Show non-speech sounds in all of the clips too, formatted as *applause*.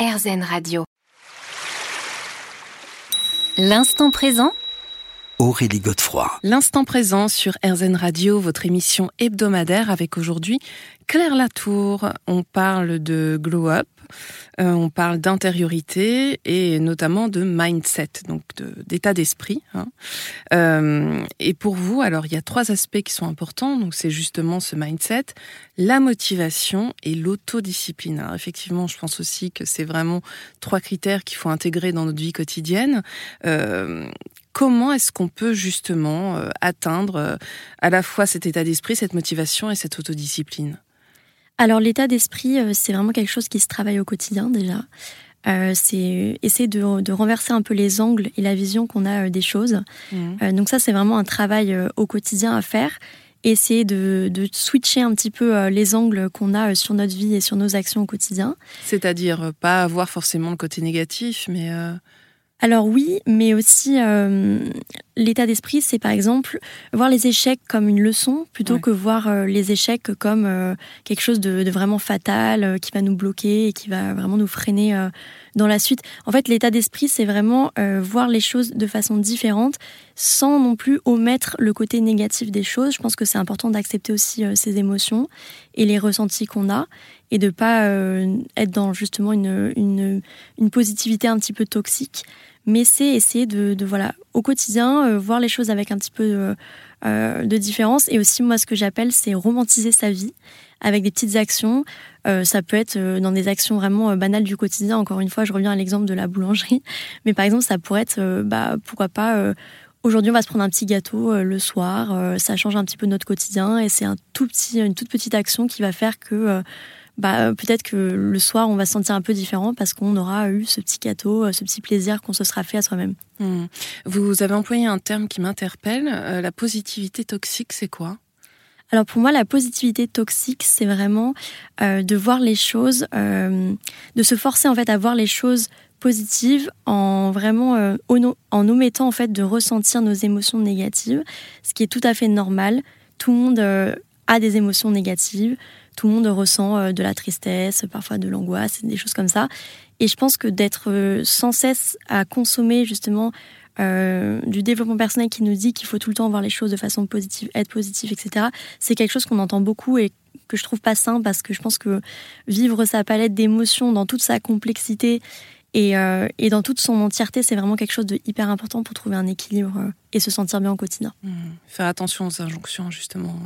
RZN Radio. L'instant présent Aurélie Godefroy. L'instant présent sur RZN Radio, votre émission hebdomadaire avec aujourd'hui Claire Latour. On parle de glow up, euh, on parle d'intériorité et notamment de mindset, donc d'état d'esprit. Hein. Euh, et pour vous, alors il y a trois aspects qui sont importants. Donc c'est justement ce mindset, la motivation et l'autodiscipline. Effectivement, je pense aussi que c'est vraiment trois critères qu'il faut intégrer dans notre vie quotidienne. Euh, comment est-ce qu'on peut justement atteindre à la fois cet état d'esprit, cette motivation et cette autodiscipline? Alors l'état d'esprit, euh, c'est vraiment quelque chose qui se travaille au quotidien déjà. Euh, c'est essayer de, renverser un peu les angles et la vision qu'on a euh, des choses. Mmh. donc ça, c'est vraiment un travail au quotidien à faire. Essayer de, de switcher un petit peu les angles qu'on a sur notre vie et sur nos actions au quotidien. C'est-à-dire pas avoir forcément le côté négatif, mais alors oui, mais aussi euh, l'état d'esprit, c'est par exemple voir les échecs comme une leçon plutôt que voir euh, les échecs comme euh, quelque chose de, vraiment fatal qui va nous bloquer et qui va vraiment nous freiner dans la suite. En fait, l'état d'esprit, c'est vraiment voir les choses de façon différente sans non plus omettre le côté négatif des choses. Je pense que c'est important d'accepter aussi ces émotions et les ressentis qu'on a et de pas être dans justement une, une, une positivité un petit peu toxique mais c'est essayer de, voilà au quotidien euh, voir les choses avec un petit peu de, euh, de différence. Et aussi moi ce que j'appelle c'est romantiser sa vie avec des petites actions. Euh, ça peut être dans des actions vraiment banales du quotidien. Encore une fois je reviens à l'exemple de la boulangerie. *laughs* Mais par exemple ça pourrait être bah pourquoi pas Aujourd'hui, on va se prendre un petit gâteau le soir. ça change un petit peu notre quotidien et c'est un tout petit, une toute petite action qui va faire que bah, peut-être que le soir, on va se sentir un peu différent parce qu'on aura eu ce petit gâteau, euh, ce petit plaisir qu'on se sera fait à soi-même. Hmm. Vous avez employé un terme qui m'interpelle. Euh, la positivité toxique, c'est quoi? Alors pour moi, la positivité toxique, c'est vraiment euh, de voir les choses, de se forcer en fait à voir les choses positives en vraiment en omettant en fait de ressentir nos émotions négatives, ce qui est tout à fait normal. Tout le monde a des émotions négatives tout le monde ressent euh, de la tristesse, parfois de l'angoisse, des choses comme ça. Et je pense que d'être euh, sans cesse à consommer justement euh, du développement personnel qui nous dit qu'il faut tout le temps voir les choses de façon positive, être positif, etc. C'est quelque chose qu'on entend beaucoup et que je trouve pas sain parce que je pense que vivre sa palette d'émotions dans toute sa complexité euh, et, dans toute son entièreté, c'est vraiment quelque chose de hyper important pour trouver un équilibre euh, et se sentir bien au quotidien. Mmh. Faire attention aux injonctions, justement,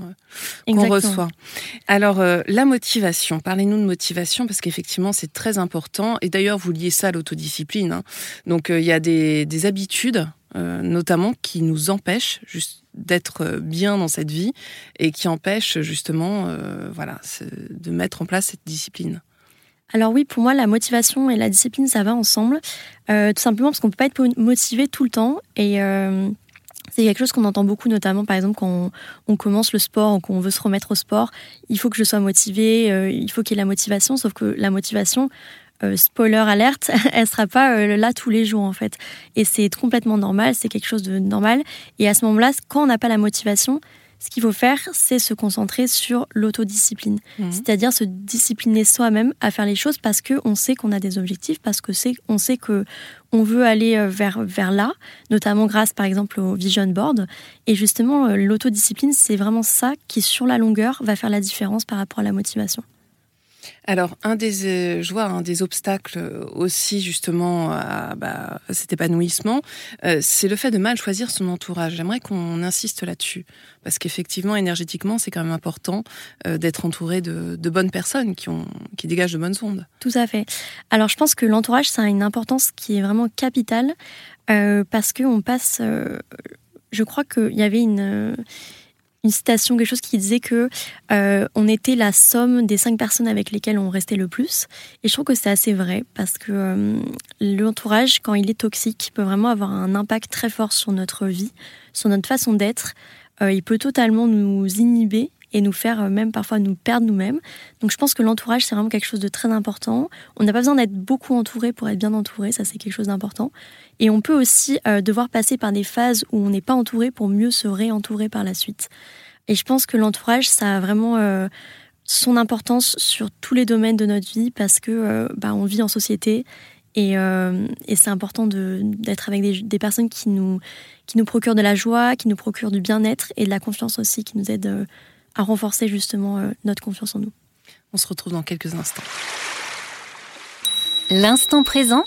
euh, qu'on reçoit. Alors, la motivation. Parlez-nous de motivation, parce qu'effectivement, c'est très important. Et d'ailleurs, vous liez ça à l'autodiscipline. Hein. Donc, il y a des, des habitudes, notamment, qui nous empêchent juste d'être bien dans cette vie et qui empêchent, justement, voilà, de mettre en place cette discipline. Alors oui, pour moi, la motivation et la discipline, ça va ensemble. Euh, tout simplement parce qu'on ne peut pas être motivé tout le temps. Et euh, c'est quelque chose qu'on entend beaucoup, notamment par exemple quand on, commence le sport ou qu'on veut se remettre au sport. Il faut que je sois motivé, euh, il faut qu'il y ait la motivation. Sauf que la motivation, spoiler alerte, *laughs* elle sera pas là tous les jours en fait. Et c'est complètement normal, c'est quelque chose de normal. Et à ce moment-là, quand on n'a pas la motivation, ce qu'il faut faire, c'est se concentrer sur l'autodiscipline. Mhm. C'est-à-dire se discipliner soi-même à faire les choses parce qu'on sait qu'on a des objectifs, parce que c'est, on sait que on veut aller euh, vers, vers là, notamment grâce par exemple au vision board. Et justement, euh, l'autodiscipline, c'est vraiment ça qui, sur la longueur, va faire la différence par rapport à la motivation. Alors, un des, euh, je vois, un des obstacles aussi justement à, bah, cet épanouissement, euh, c'est le fait de mal choisir son entourage. J'aimerais qu'on insiste là-dessus, parce qu'effectivement, énergétiquement, c'est quand même important euh, d'être entouré de, bonnes personnes qui, ont, qui dégagent de bonnes ondes. Tout à fait. Alors, je pense que l'entourage, ça a une importance qui est vraiment capitale, parce qu'on passe... je crois qu'il y avait une une citation, quelque chose qui disait que euh, on était la somme des cinq personnes avec lesquelles on restait le plus. Et je trouve que c'est assez vrai parce que euh, l'entourage, quand il est toxique, peut vraiment avoir un impact très fort sur notre vie, sur notre façon d'être. Euh, il peut totalement nous inhiber et nous faire euh, même parfois nous perdre nous-mêmes. Donc je pense que l'entourage, c'est vraiment quelque chose de très important. On n'a pas besoin d'être beaucoup entouré pour être bien entouré, ça c'est quelque chose d'important. Et on peut aussi euh, devoir passer par des phases où on n'est pas entouré pour mieux se réentourer par la suite. Et je pense que l'entourage, ça a vraiment... Euh, son importance sur tous les domaines de notre vie parce que bah, on vit en société et, c'est important d'être avec des, des, personnes qui nous, qui nous procurent de la joie, qui nous procurent du bien-être et de la confiance aussi, qui nous aident à renforcer justement notre confiance en nous. On se retrouve dans quelques instants. L'instant présent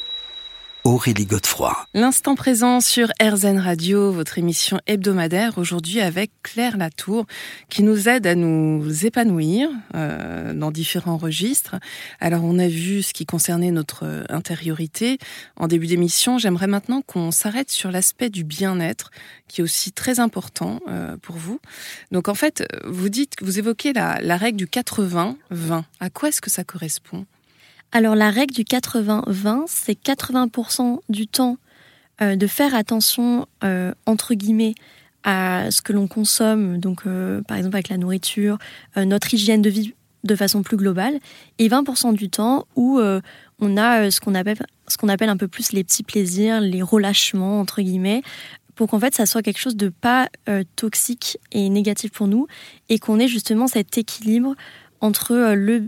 Aurélie Godefroy. L'instant présent sur RZN Radio, votre émission hebdomadaire, aujourd'hui avec Claire Latour, qui nous aide à nous épanouir euh, dans différents registres. Alors on a vu ce qui concernait notre intériorité en début d'émission. J'aimerais maintenant qu'on s'arrête sur l'aspect du bien-être, qui est aussi très important euh, pour vous. Donc en fait, vous dites, vous évoquez la, la règle du 80-20. À quoi est-ce que ça correspond? Alors la règle du 80-20, c'est 80%, du temps euh, de faire attention, euh, entre guillemets, à ce que l'on consomme, donc euh, par exemple avec la nourriture, notre hygiène de vie de façon plus globale, et 20% du temps où on a ce qu'on appelle, ce qu'on appelle un peu plus les petits plaisirs, les relâchements, entre guillemets, pour qu'en fait ça soit quelque chose de pas toxique et négatif pour nous, et qu'on ait justement cet équilibre entre euh,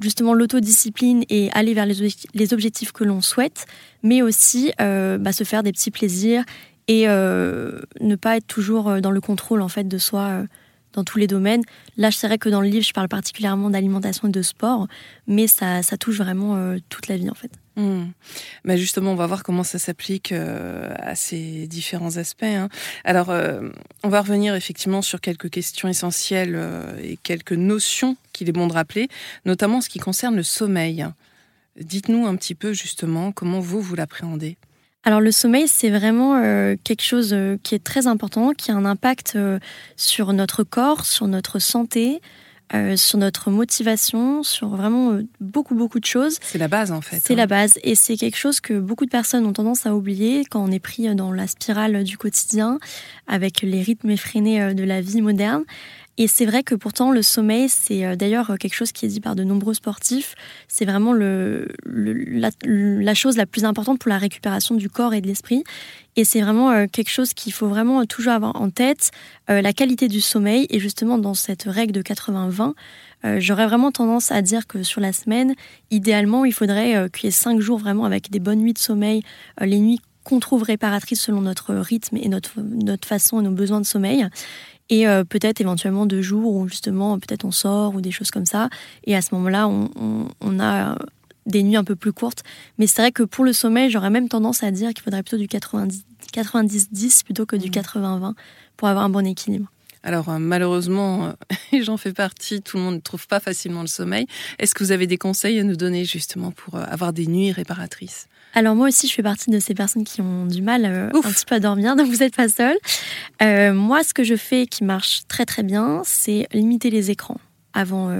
justement l'autodiscipline et aller vers les, objectifs que l'on souhaite, mais aussi euh, bah, se faire des petits plaisirs et euh, ne pas être toujours dans le contrôle en fait de soi dans tous les domaines. Là, je dirais que dans le livre, je parle particulièrement d'alimentation et de sport, mais ça, touche vraiment toute la vie en fait. Hmm. Mais justement, on va voir comment ça s'applique euh, à ces différents aspects. Hein. Alors, euh, on va revenir effectivement sur quelques questions essentielles euh, et quelques notions qu'il est bon de rappeler, notamment ce qui concerne le sommeil. Dites-nous un petit peu justement comment vous, vous l'appréhendez? Alors le sommeil, c'est vraiment quelque chose qui est très important, qui a un impact sur notre corps, sur notre santé, euh, sur notre motivation, sur vraiment euh, beaucoup, beaucoup de choses. C'est la base en fait. C'est hein. la base et c'est quelque chose que beaucoup de personnes ont tendance à oublier quand on est pris dans la spirale du quotidien avec les rythmes effrénés euh, de la vie moderne. Et c'est vrai que pourtant le sommeil, c'est d'ailleurs quelque chose qui est dit par de nombreux sportifs, c'est vraiment le, la, la, chose la plus importante pour la récupération du corps et de l'esprit. Et c'est vraiment euh, quelque chose qu'il faut vraiment toujours avoir en tête, euh, la qualité du sommeil. Et justement, dans cette règle de 80-20, euh, j'aurais vraiment tendance à dire que sur la semaine, idéalement, il faudrait qu'il y ait 5 jours vraiment avec des bonnes nuits de sommeil, les nuits qu'on trouve réparatrices selon notre rythme et notre, notre façon et nos besoins de sommeil. Et peut-être éventuellement deux jours où justement peut-être on sort ou des choses comme ça. Et à ce moment-là, on, on, on a des nuits un peu plus courtes. Mais c'est vrai que pour le sommeil, j'aurais même tendance à dire qu'il faudrait plutôt du 90-10 plutôt que du 80-20 mmh. pour avoir un bon équilibre. Alors euh, malheureusement, euh, *laughs* j'en fais partie, tout le monde ne trouve pas facilement le sommeil. Est-ce que vous avez des conseils à nous donner justement pour euh, avoir des nuits réparatrices? Alors moi aussi, je fais partie de ces personnes qui ont du mal un petit peu à dormir, *laughs* donc vous n'êtes pas seul. moi, ce que je fais qui marche très très bien, c'est limiter les écrans avant,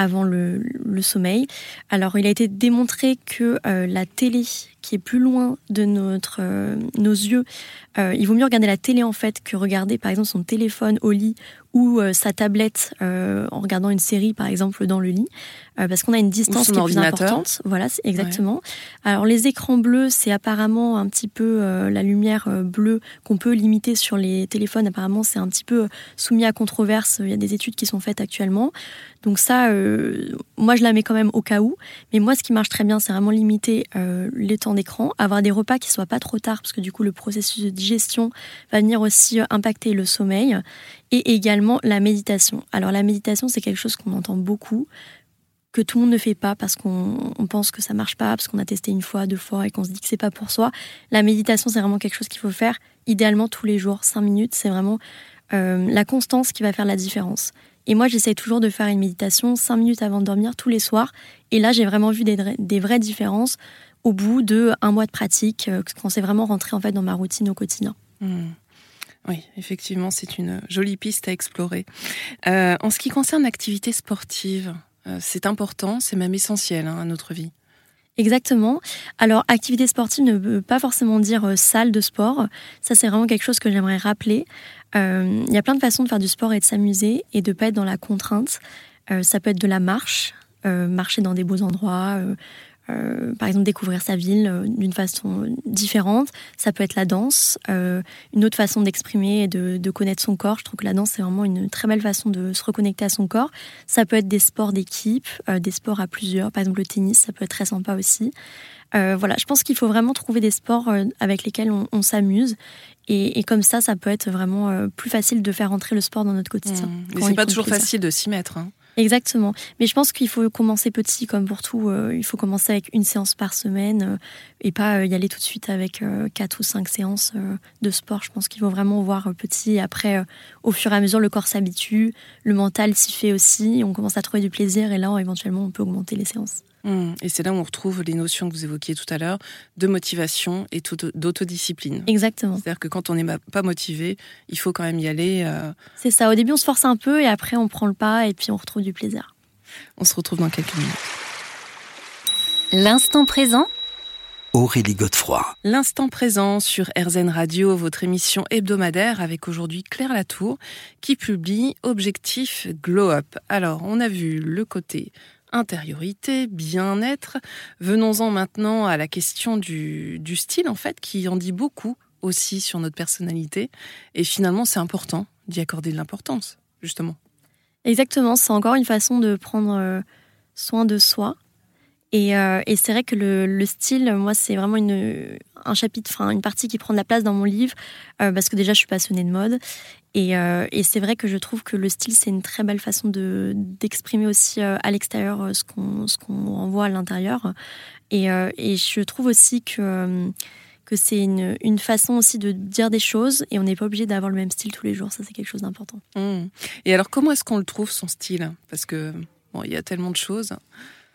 avant le, sommeil. Alors, il a été démontré que euh, la télé, qui est plus loin de notre, euh, nos yeux, euh, il vaut mieux regarder la télé en fait que regarder par exemple son téléphone au lit ou sa tablette en regardant une série par exemple dans le lit, parce qu'on a une distance qui est plus importante. Voilà, c'est exactement. Alors les écrans bleus, c'est apparemment un petit peu la lumière bleue qu'on peut limiter sur les téléphones. Apparemment, c'est un petit peu soumis à controverse. Il y a des études qui sont faites actuellement. Donc ça, euh, moi je la mets quand même au cas où. Mais moi, ce qui marche très bien, c'est vraiment limiter euh, les temps d'écran, avoir des repas qui soient pas trop tard, parce que du coup le processus de digestion va venir aussi euh, impacter le sommeil, et également la méditation. Alors la méditation, c'est quelque chose qu'on entend beaucoup que tout le monde ne fait pas parce qu'on pense que ça marche pas, parce qu'on a testé une fois, deux fois et qu'on se dit que c'est pas pour soi. La méditation, c'est vraiment quelque chose qu'il faut faire idéalement tous les jours, cinq minutes. C'est vraiment la constance qui va faire la différence. Et moi, j'essaie toujours de faire une méditation 5 minutes avant de dormir tous les soirs. Et là, j'ai vraiment vu des, vraies différences au bout de un mois de pratique, euh, quand c'est vraiment rentré en fait dans ma routine au quotidien. Hmm. Oui, effectivement, c'est une jolie piste à explorer. Euh, en ce qui concerne l'activité sportive, euh, c'est important, c'est même essentiel hein, à notre vie. Exactement. Alors, activité sportive ne veut pas forcément dire salle de sport. Ça, c'est vraiment quelque chose que j'aimerais rappeler. Euh, il y a plein de façons de faire du sport et de s'amuser et de pas être dans la contrainte. Euh, ça peut être de la marche, euh, marcher dans des beaux endroits, euh, par exemple, découvrir sa ville euh, d'une façon différente. Ça peut être la danse, euh, une autre façon d'exprimer et de, de, connaître son corps. Je trouve que la danse, c'est vraiment une très belle façon de se reconnecter à son corps. Ça peut être des sports d'équipe, des sports à plusieurs. Par exemple, le tennis, ça peut être très sympa aussi. voilà, je pense qu'il faut vraiment trouver des sports avec lesquels on, on s'amuse. Et, et, comme ça, ça peut être vraiment plus facile de faire entrer le sport dans notre quotidien. Mmh. Mais c'est pas toujours facile de s'y mettre. Hein. Exactement. Mais je pense qu'il faut commencer petit, comme pour tout. Euh, il faut commencer avec une séance par semaine euh, et pas euh, y aller tout de suite avec quatre ou cinq séances de sport. Je pense qu'il faut vraiment voir petit. Et après, au fur et à mesure, le corps s'habitue, le mental s'y fait aussi. On commence à trouver du plaisir et là, éventuellement, on peut augmenter les séances. Mmh. Et c'est là où on retrouve les notions que vous évoquiez tout à l'heure de motivation et d'autodiscipline. Exactement. C'est-à-dire que quand on n'est pas motivé, il faut quand même y aller. Euh... C'est ça. Au début, on se force un peu et après, on prend le pas et puis on retrouve du plaisir. On se retrouve dans quelques minutes. L'instant présent Aurélie Godefroy. L'instant présent sur RZN Radio, votre émission hebdomadaire avec aujourd'hui Claire Latour qui publie Objectif Glow Up. Alors, on a vu le côté intériorité, bien-être. Venons-en maintenant à la question du, style, en fait, qui en dit beaucoup aussi sur notre personnalité. Et finalement, c'est important d'y accorder de l'importance, justement. Exactement, c'est encore une façon de prendre euh, soin de soi. Et, euh, et c'est vrai que le, le style, moi, c'est vraiment une, un chapitre, une partie qui prend de la place dans mon livre, euh, parce que déjà, je suis passionnée de mode. Et, euh, et c'est vrai que je trouve que le style, c'est une très belle façon de, d'exprimer aussi à l'extérieur ce qu'on, ce qu'on envoie à l'intérieur. Et, je trouve aussi que, que c'est une, une façon aussi de dire des choses et on n'est pas obligé d'avoir le même style tous les jours. Ça, c'est quelque chose d'important. Mmh. Et alors, comment est-ce qu'on le trouve, son style? Parce que, bon, il y a tellement de choses.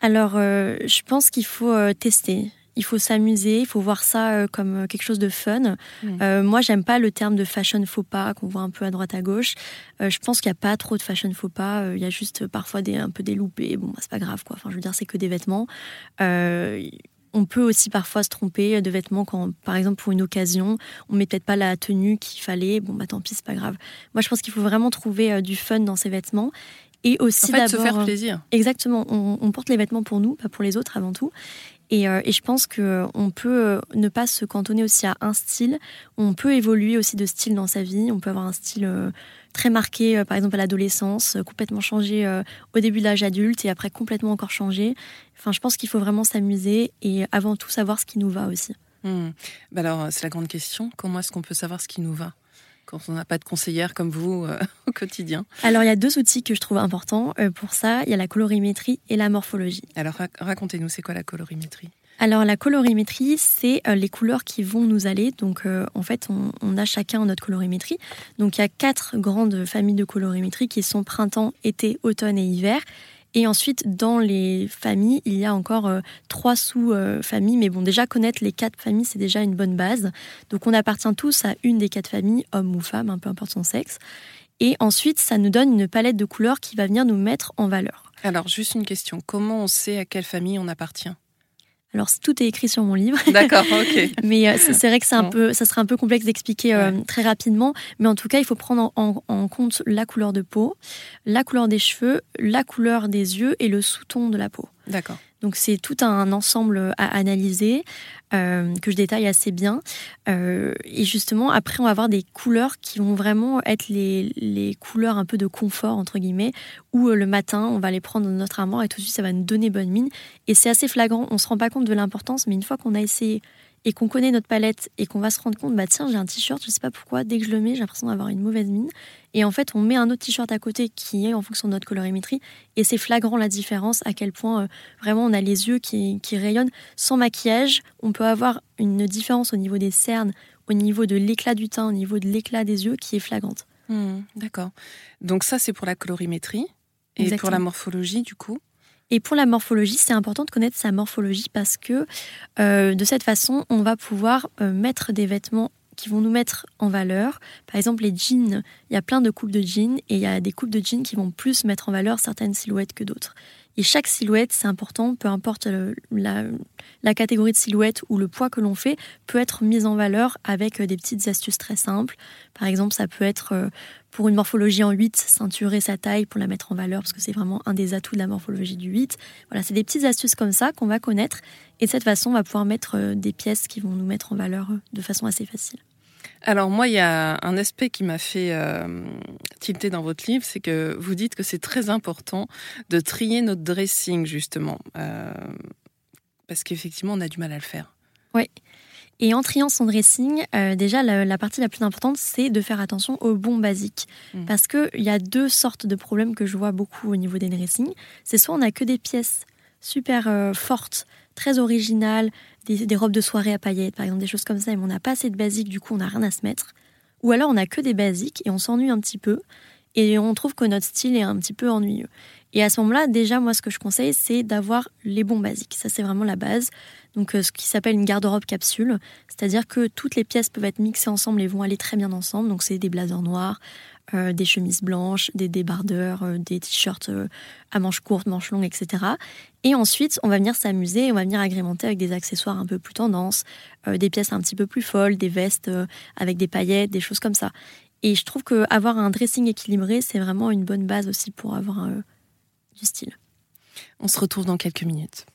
Alors, euh, je pense qu'il faut euh, tester. Il faut s'amuser, il faut voir ça euh, comme quelque chose de fun. Mmh. Euh, moi, j'aime pas le terme de fashion faux pas qu'on voit un peu à droite à gauche. Euh, je pense qu'il n'y a pas trop de fashion faux pas. Il y a juste parfois des, un peu des loupés. Bon, bah, c'est pas grave, quoi. Enfin, je veux dire, c'est que des vêtements. on peut aussi parfois se tromper de vêtements quand, par exemple, pour une occasion, on met peut-être pas la tenue qu'il fallait. Bon, bah tant pis, c'est pas grave. Moi, je pense qu'il faut vraiment trouver du fun dans ces vêtements et aussi en fait, se faire plaisir. Exactement, on, on, porte les vêtements pour nous, pas pour les autres avant tout. Et, euh, et je pense que on peut ne pas se cantonner aussi à un style. On peut évoluer aussi de style dans sa vie. On peut avoir un style euh, très marqué, euh, par exemple à l'adolescence, complètement changé au début de l'âge adulte et après complètement encore changé. Enfin, je pense qu'il faut vraiment s'amuser et avant tout savoir ce qui nous va aussi. Mmh. Alors, c'est la grande question. Comment est-ce qu'on peut savoir ce qui nous va? Quand on n'a pas de conseillère comme vous euh, *laughs* au quotidien Alors, il y a deux outils que je trouve importants euh, pour ça. Il y a la colorimétrie et la morphologie. Alors, racontez-nous, c'est quoi la colorimétrie? Alors la colorimétrie, c'est euh, les couleurs qui vont nous aller. Donc euh, en fait, on, on, a chacun notre colorimétrie. Donc il y a quatre grandes familles de colorimétrie qui sont printemps, été, automne et hiver. Et ensuite, dans les familles, il y a encore euh, trois sous-familles. Mais bon, déjà, connaître les quatre familles, c'est déjà une bonne base. Donc, on appartient tous à une des quatre familles, homme ou femme, un peu importe son sexe. Et ensuite, ça nous donne une palette de couleurs qui va venir nous mettre en valeur. Alors, juste une question. Comment on sait à quelle famille on appartient? Alors tout est écrit sur mon livre. D'accord, ok. *laughs* mais euh, c'est vrai que c'est un peu, ça serait un peu complexe d'expliquer euh, ouais. très rapidement. Mais en tout cas, il faut prendre en, en, compte la couleur de peau, la couleur des cheveux, la couleur des yeux et le sous-ton de la peau. D'accord. Donc c'est tout un ensemble à analyser euh, que je détaille assez bien. Euh, et justement, après, on va avoir des couleurs qui vont vraiment être les, couleurs un peu de confort, entre guillemets, où euh, le matin, on va les prendre dans notre armoire et tout de suite, ça va nous donner bonne mine. Et c'est assez flagrant, on ne se rend pas compte de l'importance, mais une fois qu'on a essayé et qu'on connaît notre palette et qu'on va se rendre compte, bah tiens, j'ai un t-shirt, je sais pas pourquoi, dès que je le mets, j'ai l'impression d'avoir une mauvaise mine. Et en fait, on met un autre t-shirt à côté qui est en fonction de notre colorimétrie. Et c'est flagrant la différence, à quel point euh, vraiment on a les yeux qui, qui rayonnent. Sans maquillage, on peut avoir une différence au niveau des cernes, au niveau de l'éclat du teint, au niveau de l'éclat des yeux qui est flagrante. Mmh, D'accord. Donc ça, c'est pour la colorimétrie. Et Exactement. pour la morphologie, du coup et pour la morphologie, c'est important de connaître sa morphologie parce que euh, de cette façon, on va pouvoir euh, mettre des vêtements qui vont nous mettre en valeur. Par exemple, les jeans, il y a plein de coupes de jeans et il y a des coupes de jeans qui vont plus mettre en valeur certaines silhouettes que d'autres. Et chaque silhouette, c'est important, peu importe la, catégorie de silhouette ou le poids que l'on fait, peut être mise en valeur avec des petites astuces très simples. Par exemple, ça peut être pour une morphologie en 8, ceinturer sa taille pour la mettre en valeur, parce que c'est vraiment un des atouts de la morphologie du 8. Voilà, c'est des petites astuces comme ça qu'on va connaître. Et de cette façon, on va pouvoir mettre des pièces qui vont nous mettre en valeur de façon assez facile. Alors moi, il y a un aspect qui m'a fait euh, tilter dans votre livre, c'est que vous dites que c'est très important de trier notre dressing justement, euh, parce qu'effectivement, on a du mal à le faire. Oui. Et en triant son dressing, euh, déjà la, partie la plus importante, c'est de faire attention aux bons basiques. Mmh. Parce qu'il y a deux sortes de problèmes que je vois beaucoup au niveau des dressings. C'est soit on n'a que des pièces super fortes, très originales, des, robes de soirée à paillettes, par exemple, des choses comme ça, et on n'a pas assez de basiques, du coup on n'a rien à se mettre. Ou alors on a que des basiques et on s'ennuie un petit peu, et on trouve que notre style est un petit peu ennuyeux. Et à ce moment-là, déjà, moi, ce que je conseille, c'est d'avoir les bons basiques. Ça, c'est vraiment la base. Donc, euh, ce qui s'appelle une garde-robe capsule, c'est-à-dire que toutes les pièces peuvent être mixées ensemble et vont aller très bien ensemble. Donc, c'est des blazers noirs, euh, des chemises blanches, des débardeurs, euh, des t-shirts à manches courtes, manches longues, etc. Et ensuite, on va venir s'amuser, on va venir agrémenter avec des accessoires un peu plus tendance, des pièces un petit peu plus folles, des vestes avec des paillettes, des choses comme ça. Et je trouve qu'avoir un dressing équilibré, c'est vraiment une bonne base aussi pour avoir du style. On se retrouve dans quelques minutes.